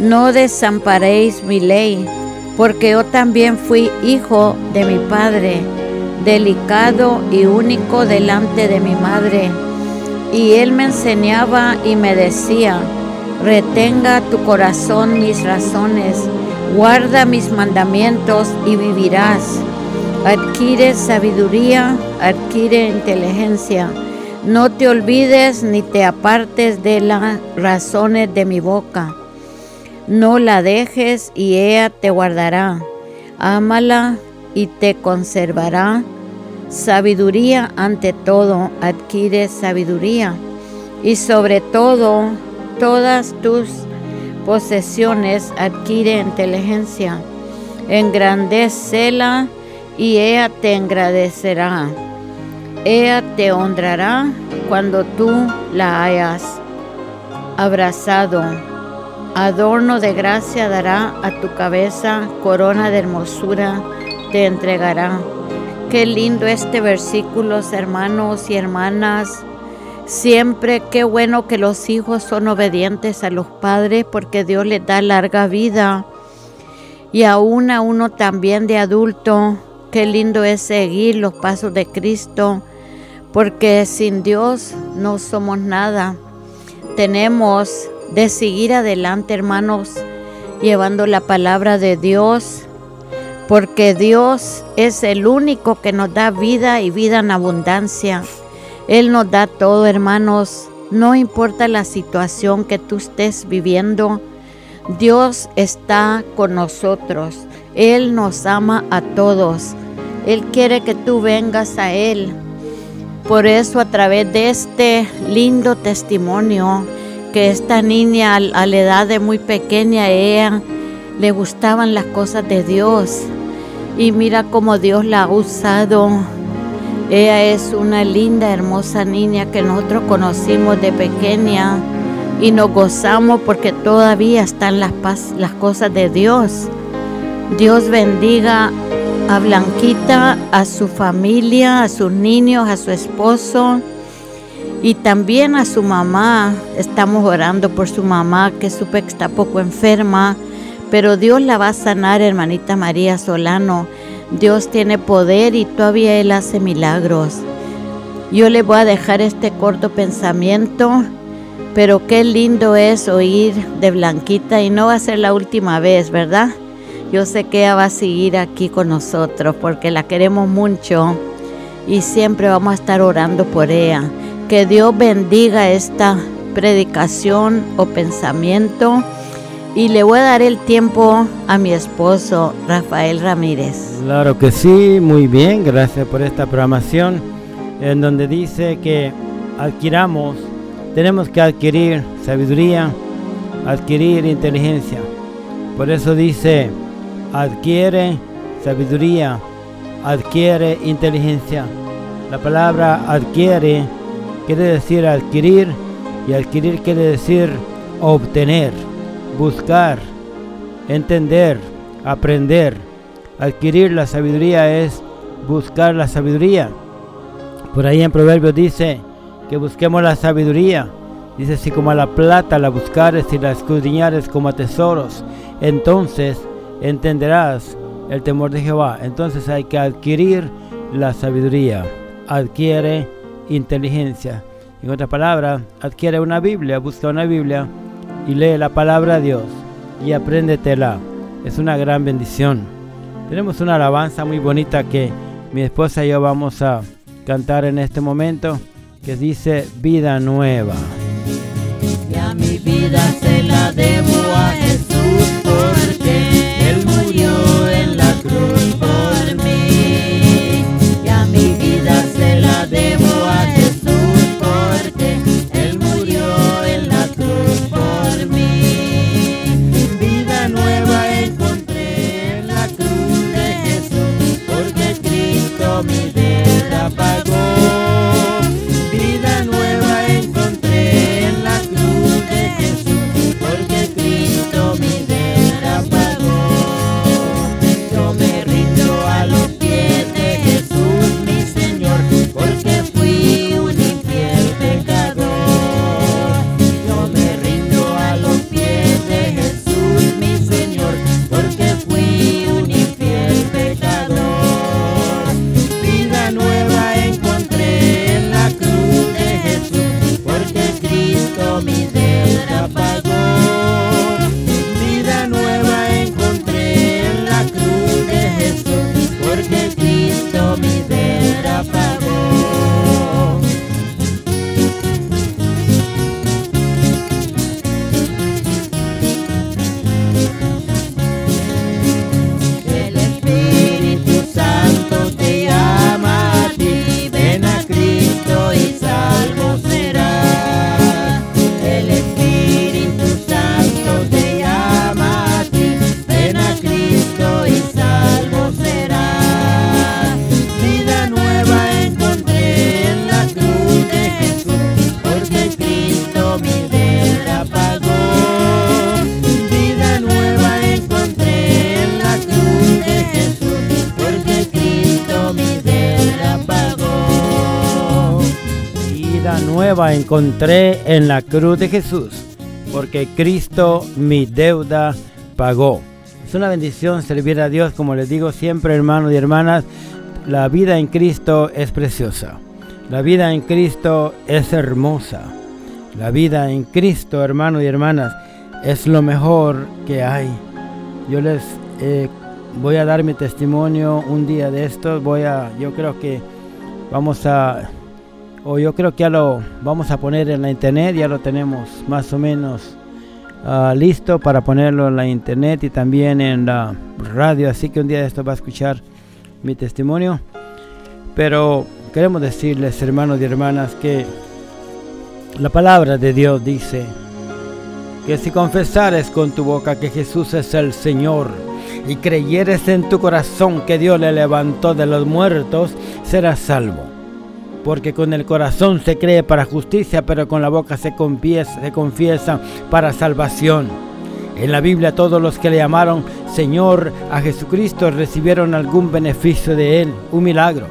No desamparéis mi ley, porque yo también fui hijo de mi padre delicado y único delante de mi madre. Y él me enseñaba y me decía, retenga tu corazón mis razones, guarda mis mandamientos y vivirás. Adquiere sabiduría, adquiere inteligencia. No te olvides ni te apartes de las razones de mi boca. No la dejes y ella te guardará. Ámala y te conservará. Sabiduría ante todo, adquiere sabiduría. Y sobre todo, todas tus posesiones adquiere inteligencia. Engrandecela y ella te agradecerá. Ella te honrará cuando tú la hayas abrazado. Adorno de gracia dará a tu cabeza, corona de hermosura te entregará. Qué lindo este versículo, hermanos y hermanas. Siempre qué bueno que los hijos son obedientes a los padres porque Dios les da larga vida. Y aún a uno también de adulto, qué lindo es seguir los pasos de Cristo, porque sin Dios no somos nada. Tenemos de seguir adelante, hermanos, llevando la palabra de Dios porque Dios es el único que nos da vida y vida en abundancia. Él nos da todo, hermanos. No importa la situación que tú estés viviendo, Dios está con nosotros. Él nos ama a todos. Él quiere que tú vengas a Él. Por eso a través de este lindo testimonio, que esta niña a la edad de muy pequeña, ella le gustaban las cosas de Dios y mira cómo Dios la ha usado. Ella es una linda, hermosa niña que nosotros conocimos de pequeña y nos gozamos porque todavía están las, las cosas de Dios. Dios bendiga a Blanquita, a su familia, a sus niños, a su esposo y también a su mamá. Estamos orando por su mamá que supe que está poco enferma pero Dios la va a sanar, hermanita María Solano. Dios tiene poder y todavía Él hace milagros. Yo le voy a dejar este corto pensamiento, pero qué lindo es oír de Blanquita y no va a ser la última vez, ¿verdad? Yo sé que ella va a seguir aquí con nosotros porque la queremos mucho y siempre vamos a estar orando por ella. Que Dios bendiga esta predicación o pensamiento y le voy a dar el tiempo a mi esposo Rafael Ramírez. Claro que sí, muy bien, gracias por esta programación en donde dice que adquiramos, tenemos que adquirir sabiduría adquirir inteligencia. Por eso dice, adquiere sabiduría, adquiere inteligencia. La palabra adquiere quiere decir adquirir y adquirir quiere decir obtener, buscar, entender, aprender. Adquirir la sabiduría es buscar la sabiduría. Por ahí en Proverbios dice que busquemos la sabiduría. Dice, si como a la plata la buscares y la escudriñares como a tesoros, entonces entenderás el temor de Jehová. Entonces hay que adquirir la sabiduría. Adquiere inteligencia. En otras palabras, adquiere una Biblia, busca una Biblia y lee la palabra de Dios y apréndetela. Es una gran bendición. Tenemos una alabanza muy bonita que mi esposa y yo vamos a cantar en este momento que dice vida nueva. Ya mi vida se la debo a Jesús encontré en la cruz de Jesús, porque Cristo mi deuda pagó. Es una bendición servir a Dios, como les digo siempre, hermanos y hermanas, la vida en Cristo es preciosa. La vida en Cristo es hermosa. La vida en Cristo, hermanos y hermanas, es lo mejor que hay. Yo les eh, voy a dar mi testimonio un día de estos. Voy a, yo creo que vamos a, o yo creo que ya lo vamos a poner en la internet. Ya lo tenemos más o menos ah, listo para ponerlo en la internet y también en la radio. Así que un día de esto va a escuchar mi testimonio. Pero queremos decirles, hermanos y hermanas, que la palabra de Dios dice que si confesares con tu boca que Jesús es el Señor y creyeres en tu corazón que Dios le levantó de los muertos, serás salvo. Porque con el corazón se cree para justicia, pero con la boca se confiesa, para salvación. En la Biblia todos los que le llamaron Señor a Jesucristo recibieron algún beneficio de Él, un milagro.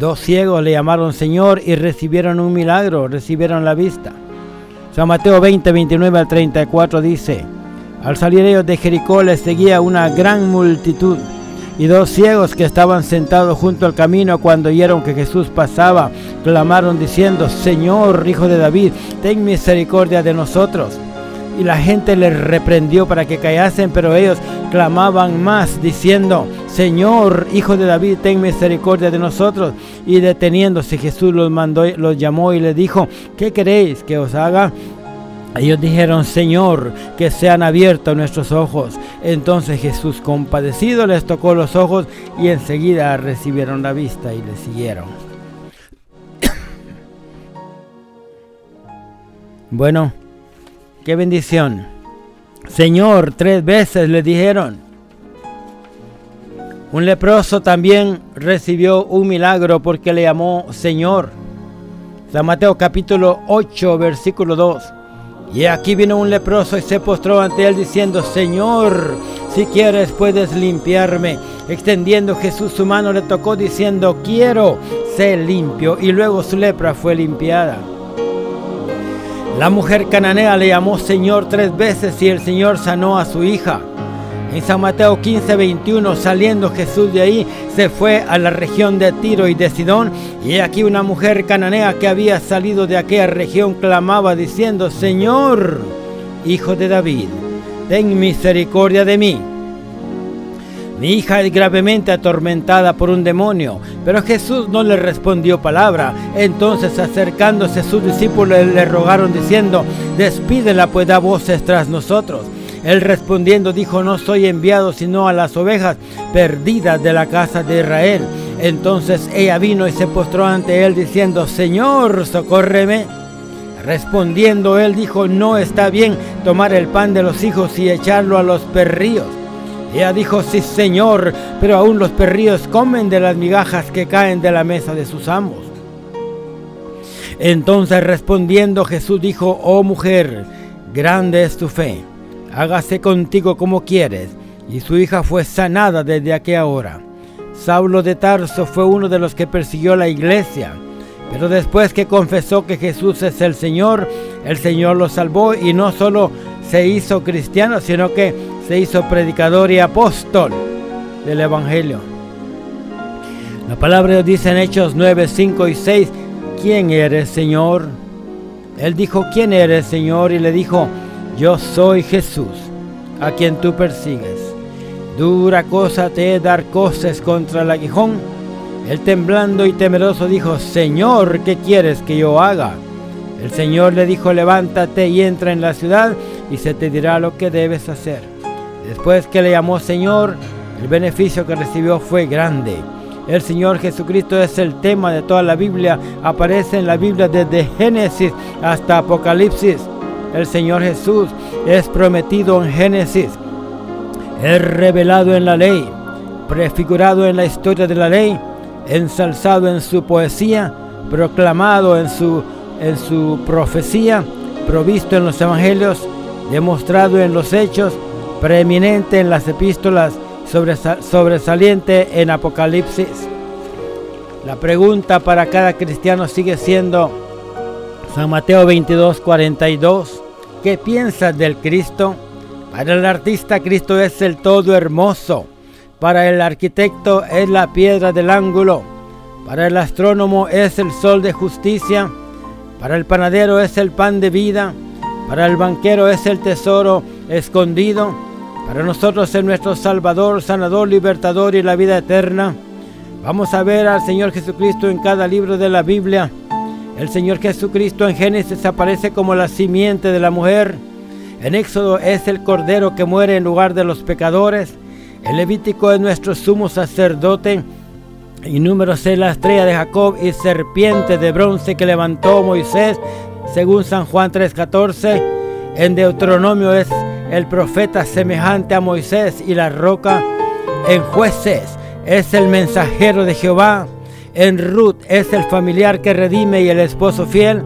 Dos ciegos le llamaron Señor y recibieron un milagro, recibieron la vista. San Mateo 20, 29 al 34 dice, al salir ellos de Jericó les seguía una gran multitud y dos ciegos que estaban sentados junto al camino cuando oyeron que Jesús pasaba, clamaron diciendo, Señor, Hijo de David, ten misericordia de nosotros. Y la gente les reprendió para que callasen, pero ellos clamaban más, diciendo, Señor, Hijo de David, ten misericordia de nosotros. Y deteniéndose Jesús los mandó, los llamó y les dijo, ¿qué queréis que os haga? Ellos dijeron, Señor, que sean abiertos nuestros ojos. Entonces Jesús, compadecido, les tocó los ojos y enseguida recibieron la vista y le siguieron. Bueno, qué bendición Señor, tres veces le dijeron. Un leproso también recibió un milagro porque le llamó Señor. San Mateo capítulo 8, versículo 2. Y aquí vino un leproso y se postró ante él diciendo, Señor, si quieres puedes limpiarme. Extendiendo Jesús su mano le tocó diciendo, quiero ser limpio. Y luego su lepra fue limpiada. La mujer cananea le llamó Señor tres veces y el Señor sanó a su hija. En San Mateo 15, 21, saliendo Jesús de ahí, se fue a la región de Tiro y de Sidón. Y aquí una mujer cananea que había salido de aquella región clamaba diciendo, Señor, hijo de David, ten misericordia de mí. Mi hija es gravemente atormentada por un demonio, pero Jesús no le respondió palabra. Entonces acercándose sus discípulos le rogaron diciendo, despídela pues da voces tras nosotros. Él respondiendo dijo, no soy enviado sino a las ovejas perdidas de la casa de Israel. Entonces ella vino y se postró ante él diciendo, Señor, socórreme. Respondiendo él dijo, no está bien tomar el pan de los hijos y echarlo a los perrillos. Ella dijo, sí señor, pero aún los perrillos comen de las migajas que caen de la mesa de sus amos. Entonces respondiendo Jesús dijo, oh mujer, grande es tu fe hágase contigo como quieres. Y su hija fue sanada desde aquella hora. Saulo de Tarso fue uno de los que persiguió la iglesia, pero después que confesó que Jesús es el Señor, el Señor lo salvó y no solo se hizo cristiano, sino que se hizo predicador y apóstol del Evangelio. La palabra Dios dice en Hechos 9, 5 y 6, ¿quién eres, Señor? Él dijo, ¿quién eres, Señor? Y le dijo, yo soy Jesús, a quien tú persigues. Dura cosa te es dar cosas contra el aguijón. Él temblando y temeroso dijo, Señor, ¿qué quieres que yo haga? El Señor le dijo, levántate y entra en la ciudad y se te dirá lo que debes hacer. Después que le llamó Señor, el beneficio que recibió fue grande. El Señor Jesucristo es el tema de toda la Biblia. Aparece en la Biblia desde Génesis hasta Apocalipsis el Señor Jesús es prometido en Génesis, es revelado en la ley, prefigurado en la historia de la ley, ensalzado en su poesía, proclamado en su, en su profecía, provisto en los evangelios, demostrado en los hechos, preeminente en las epístolas, sobresaliente en Apocalipsis. La pregunta para cada cristiano sigue siendo, San Mateo 22, 42. ¿Qué piensas del Cristo? Para el artista Cristo es el todo hermoso. Para el arquitecto es la piedra del ángulo. Para el astrónomo es el sol de justicia. Para el panadero es el pan de vida. Para el banquero es el tesoro escondido. Para nosotros es nuestro Salvador, Sanador, Libertador y la vida eterna. Vamos a ver al Señor Jesucristo en cada libro de la Biblia. El Señor Jesucristo en Génesis aparece como la simiente de la mujer. En Éxodo es el cordero que muere en lugar de los pecadores. El Levítico es nuestro sumo sacerdote. Y número es la estrella de Jacob y serpiente de bronce que levantó Moisés, según San Juan 3:14. En Deuteronomio es el profeta semejante a Moisés y la roca. En jueces es el mensajero de Jehová. En Ruth es el familiar que redime y el esposo fiel.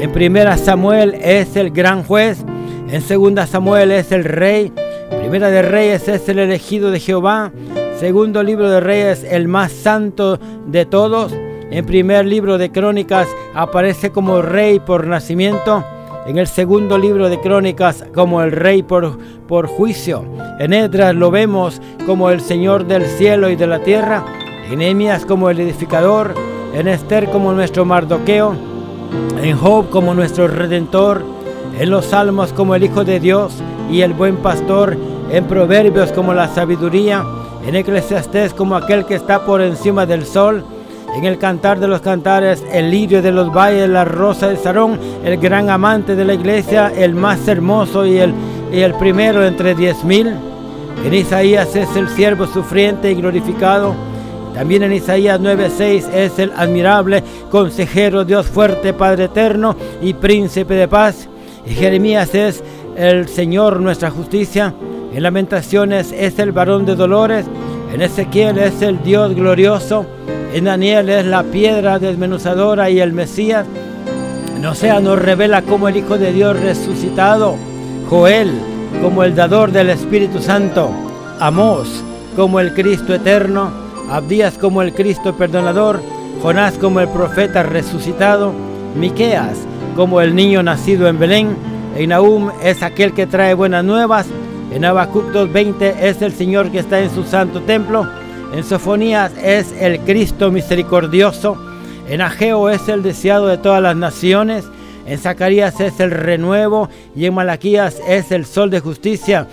En Primera Samuel es el gran juez. En Segunda Samuel es el rey. Primera de Reyes es el elegido de Jehová. Segundo libro de Reyes, el más santo de todos. En primer libro de Crónicas aparece como rey por nacimiento. En el segundo libro de Crónicas como el rey por, por juicio. En Edras lo vemos como el Señor del cielo y de la tierra en Nehemías como el edificador, en Esther como nuestro Mardoqueo, en Job como nuestro redentor, en los Salmos como el Hijo de Dios y el buen pastor, en Proverbios como la sabiduría, en Eclesiastés como aquel que está por encima del sol, en el cantar de los cantares, el lirio de los valles, la rosa de Sarón, el gran amante de la iglesia, el más hermoso y el, y el primero entre diez mil. En Isaías es el siervo sufriente y glorificado también en Isaías 9:6 es el admirable consejero, Dios fuerte, Padre eterno y príncipe de paz. Y Jeremías es el Señor nuestra justicia. En Lamentaciones es el varón de dolores. En Ezequiel es el Dios glorioso. En Daniel es la piedra desmenuzadora y el Mesías. En Osea nos revela como el Hijo de Dios resucitado. Joel como el dador del Espíritu Santo. Amós como el Cristo eterno. Abdías como el Cristo perdonador. Jonás como el profeta resucitado. Miqueas como el niño nacido en Belén. En Nahum es aquel que trae buenas nuevas. En Habacuc 2.20 es el Señor que está en su santo templo. En Sofonías es el Cristo misericordioso. En Ageo es el deseado de todas las naciones. En Zacarías es el renuevo. Y en Malaquías es el sol de justicia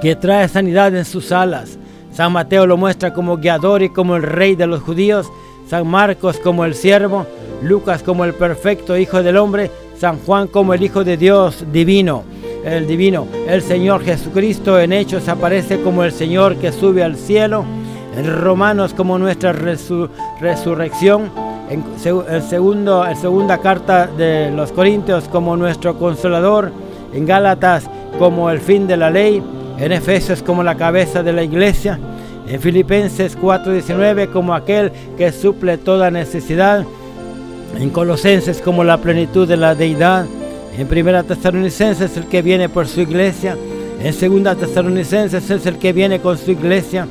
que trae sanidad en sus alas. San Mateo lo muestra como guiador y como el rey de los judíos. San Marcos como el siervo. Lucas como el perfecto Hijo del Hombre. San Juan como el Hijo de Dios divino el divino. El Señor Jesucristo en Hechos aparece como el Señor que sube al cielo. En Romanos como nuestra resurrección. En, segundo, en segunda carta de los Corintios como nuestro consolador. En Gálatas como el fin de la ley. En Efesios como la cabeza de la iglesia. En Filipenses 4:19 como aquel que suple toda necesidad. En Colosenses como la plenitud de la deidad en Primera Tesalonicenses es el que viene por su iglesia. En Segunda Tesalonicenses es el que viene con su iglesia.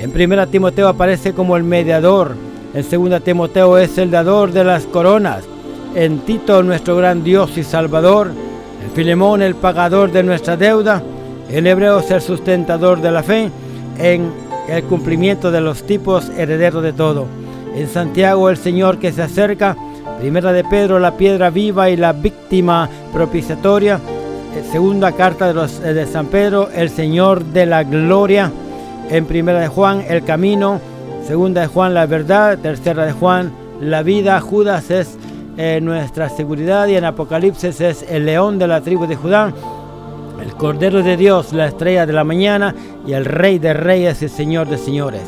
En Primera Timoteo aparece como el mediador. En Segunda Timoteo es el dador de las coronas. En Tito nuestro gran Dios y Salvador. En Filemón el pagador de nuestra deuda. En Hebreos el sustentador de la fe. En el cumplimiento de los tipos heredero de todo. En Santiago el Señor que se acerca Primera de Pedro, la piedra viva y la víctima propiciatoria. Eh, segunda carta eh, de San Pedro, el Señor de la gloria. En primera de Juan, el camino. Segunda de Juan, la verdad. Tercera de Juan, la vida. Judas es eh, nuestra seguridad. Y en Apocalipsis es el león de la tribu de Judá. El Cordero de Dios, la estrella de la mañana. Y el Rey de reyes y Señor de señores.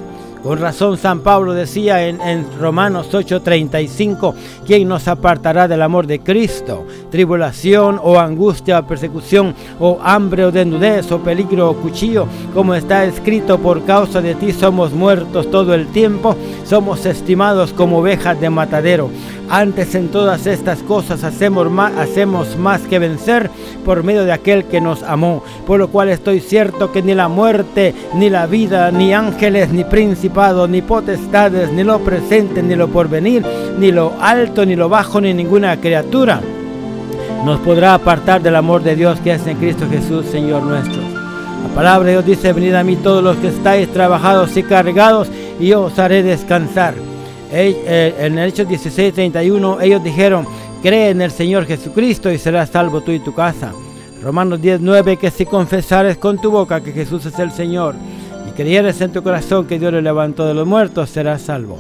Con razón San Pablo decía en, Romanos 8:35, ¿quién nos apartará del amor de Cristo? Tribulación o angustia o persecución o hambre o desnudez o peligro o cuchillo, como está escrito, por causa de ti somos muertos todo el tiempo, somos estimados como ovejas de matadero. Antes en todas estas cosas hacemos más, hacemos más que vencer por medio de aquel que nos amó, por lo cual estoy cierto que ni la muerte, ni la vida, ni ángeles, ni ni potestades, ni lo presente, ni lo porvenir, ni lo alto, ni lo bajo, ni ninguna criatura nos podrá apartar del amor de Dios que es en Cristo Jesús, Señor nuestro. La palabra de Dios dice, venid a mí todos los que estáis trabajados y cargados, y yo os haré descansar. Eh, en Hechos 16:31 ellos dijeron, cree en el Señor Jesucristo y serás salvo tú y tu casa. Romanos 10:9 que si confesares con tu boca que Jesús es el Señor creyeres en tu corazón que Dios le levantó de los muertos, serás salvo.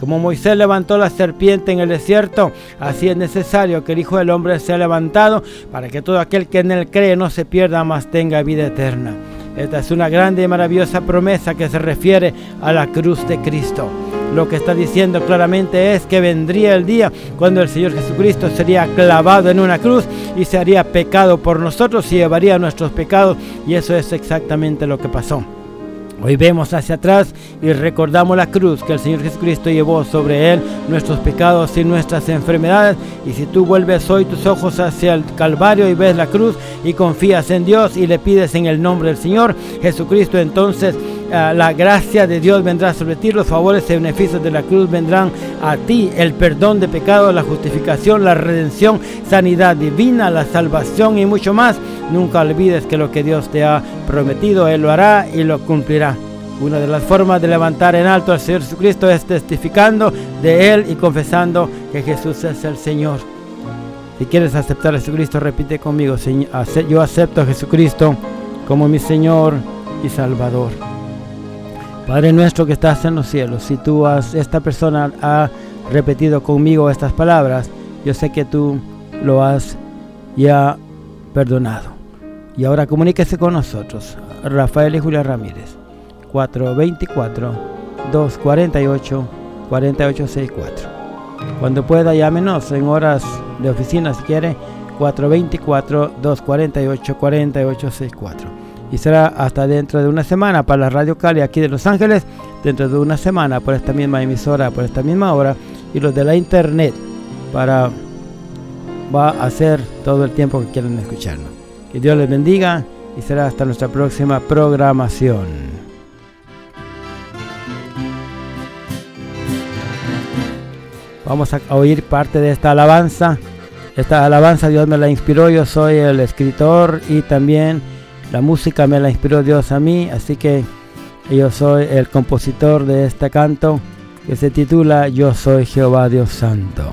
Como Moisés levantó la serpiente en el desierto, así es necesario que el Hijo del Hombre sea levantado para que todo aquel que en él cree no se pierda, mas tenga vida eterna. Esta es una grande y maravillosa promesa que se refiere a la cruz de Cristo. Lo que está diciendo claramente es que vendría el día cuando el Señor Jesucristo sería clavado en una cruz y se haría pecado por nosotros y llevaría nuestros pecados. Y eso es exactamente lo que pasó. Hoy vemos hacia atrás y recordamos la cruz que el Señor Jesucristo llevó sobre él, nuestros pecados y nuestras enfermedades. Y si tú vuelves hoy tus ojos hacia el Calvario y ves la cruz y confías en Dios y le pides en el nombre del Señor Jesucristo, entonces la gracia de Dios vendrá sobre ti, los favores y beneficios de la cruz vendrán a ti, el perdón de pecados, la justificación, la redención, sanidad divina, la salvación y mucho más. Nunca olvides que lo que Dios te ha prometido, Él lo hará y lo cumplirá. Una de las formas de levantar en alto al Señor Jesucristo es testificando de Él y confesando que Jesús es el Señor. Si quieres aceptar a Jesucristo, repite conmigo, yo acepto a Jesucristo como mi Señor y Salvador. Padre nuestro que estás en los cielos, si tú has, esta persona ha repetido conmigo estas palabras, yo sé que tú lo has ya perdonado. Y ahora comuníquese con nosotros, Rafael y Julia Ramírez, 424-248-4864. Cuando pueda, llámenos en horas de oficina si quiere, 424-248-4864. Y será hasta dentro de una semana para la Radio Cali aquí de Los Ángeles, dentro de una semana por esta misma emisora, por esta misma hora, y los de la internet para va a hacer todo el tiempo que quieran escucharnos. Que Dios les bendiga y será hasta nuestra próxima programación. Vamos a oír parte de esta alabanza. Esta alabanza Dios me la inspiró, yo soy el escritor y también la música me la inspiró Dios a mí, así que yo soy el compositor de este canto que se titula Yo soy Jehová Dios Santo.